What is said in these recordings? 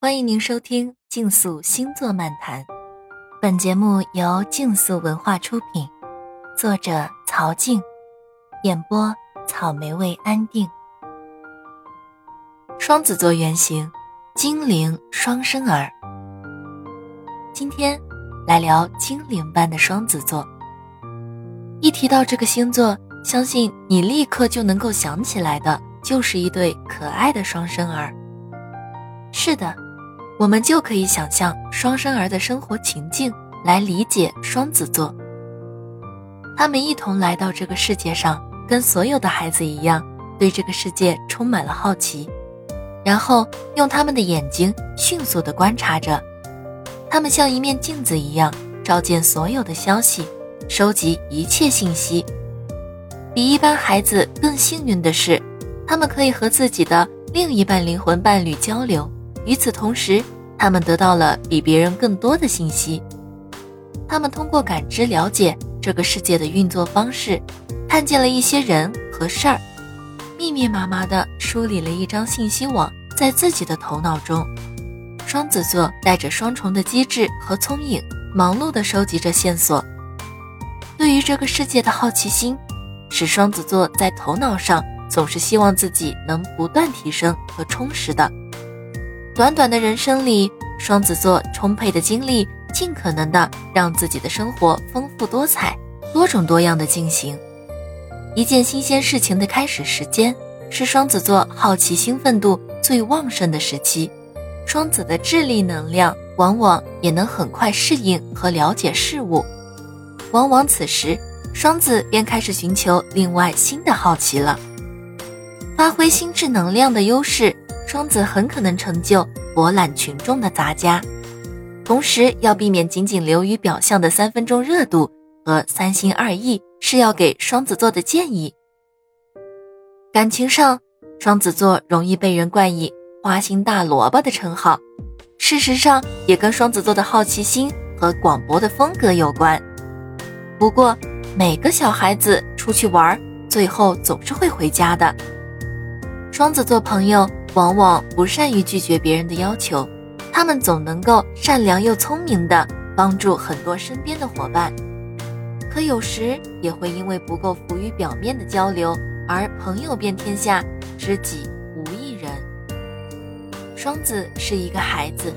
欢迎您收听《竞速星座漫谈》，本节目由竞速文化出品，作者曹静，演播草莓味安定。双子座原型，精灵双生儿。今天来聊精灵般的双子座。一提到这个星座，相信你立刻就能够想起来的，就是一对可爱的双生儿。是的。我们就可以想象双生儿的生活情境来理解双子座。他们一同来到这个世界上，跟所有的孩子一样，对这个世界充满了好奇，然后用他们的眼睛迅速地观察着。他们像一面镜子一样，照见所有的消息，收集一切信息。比一般孩子更幸运的是，他们可以和自己的另一半灵魂伴侣交流。与此同时，他们得到了比别人更多的信息。他们通过感知了解这个世界的运作方式，看见了一些人和事儿，密密麻麻地梳理了一张信息网在自己的头脑中。双子座带着双重的机智和聪颖，忙碌地收集着线索。对于这个世界的好奇心，使双子座在头脑上总是希望自己能不断提升和充实的。短短的人生里，双子座充沛的精力，尽可能的让自己的生活丰富多彩、多种多样的进行。一件新鲜事情的开始时间，是双子座好奇兴奋度最旺盛的时期。双子的智力能量往往也能很快适应和了解事物，往往此时双子便开始寻求另外新的好奇了，发挥心智能量的优势。双子很可能成就博览群众的杂家，同时要避免仅仅流于表象的三分钟热度和三心二意，是要给双子座的建议。感情上，双子座容易被人冠以“花心大萝卜”的称号，事实上也跟双子座的好奇心和广博的风格有关。不过，每个小孩子出去玩，最后总是会回家的。双子座朋友。往往不善于拒绝别人的要求，他们总能够善良又聪明的帮助很多身边的伙伴，可有时也会因为不够浮于表面的交流而朋友遍天下，知己无一人。双子是一个孩子，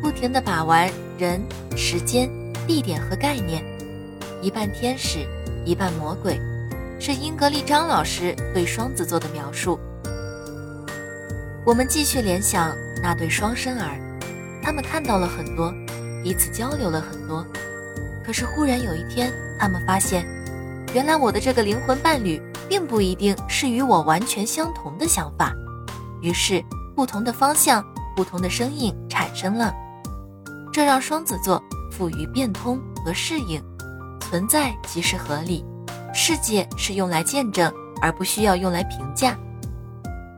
不停地把玩人、时间、地点和概念，一半天使，一半魔鬼，是英格丽张老师对双子座的描述。我们继续联想那对双生儿，他们看到了很多，彼此交流了很多。可是忽然有一天，他们发现，原来我的这个灵魂伴侣并不一定是与我完全相同的想法。于是，不同的方向、不同的声音产生了，这让双子座富于变通和适应。存在即是合理，世界是用来见证，而不需要用来评价。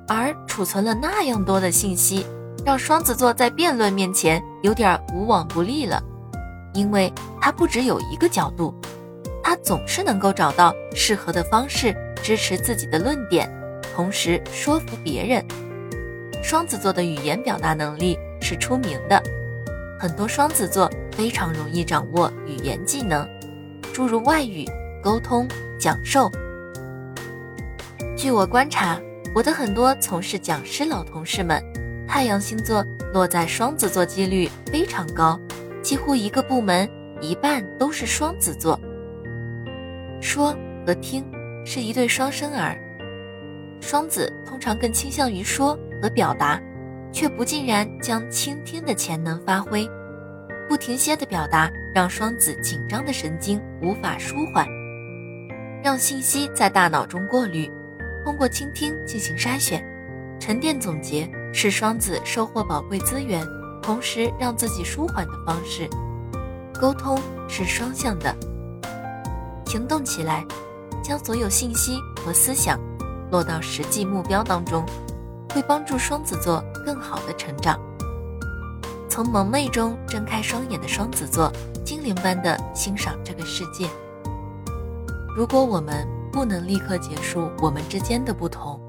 而储存了那样多的信息，让双子座在辩论面前有点无往不利了，因为他不只有一个角度，他总是能够找到适合的方式支持自己的论点，同时说服别人。双子座的语言表达能力是出名的，很多双子座非常容易掌握语言技能，诸如外语、沟通、讲授。据我观察。我的很多从事讲师老同事们，太阳星座落在双子座几率非常高，几乎一个部门一半都是双子座。说和听是一对双生儿，双子通常更倾向于说和表达，却不尽然将倾听的潜能发挥。不停歇的表达让双子紧张的神经无法舒缓，让信息在大脑中过滤。通过倾听进行筛选、沉淀、总结，是双子收获宝贵资源，同时让自己舒缓的方式。沟通是双向的，行动起来，将所有信息和思想落到实际目标当中，会帮助双子座更好的成长。从蒙昧中睁开双眼的双子座，精灵般的欣赏这个世界。如果我们。不能立刻结束我们之间的不同。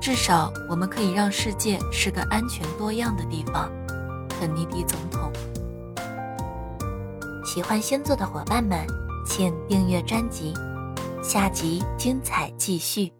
至少我们可以让世界是个安全多样的地方肯尼迪总统。喜欢星座的伙伴们请订阅专辑下集精彩继续。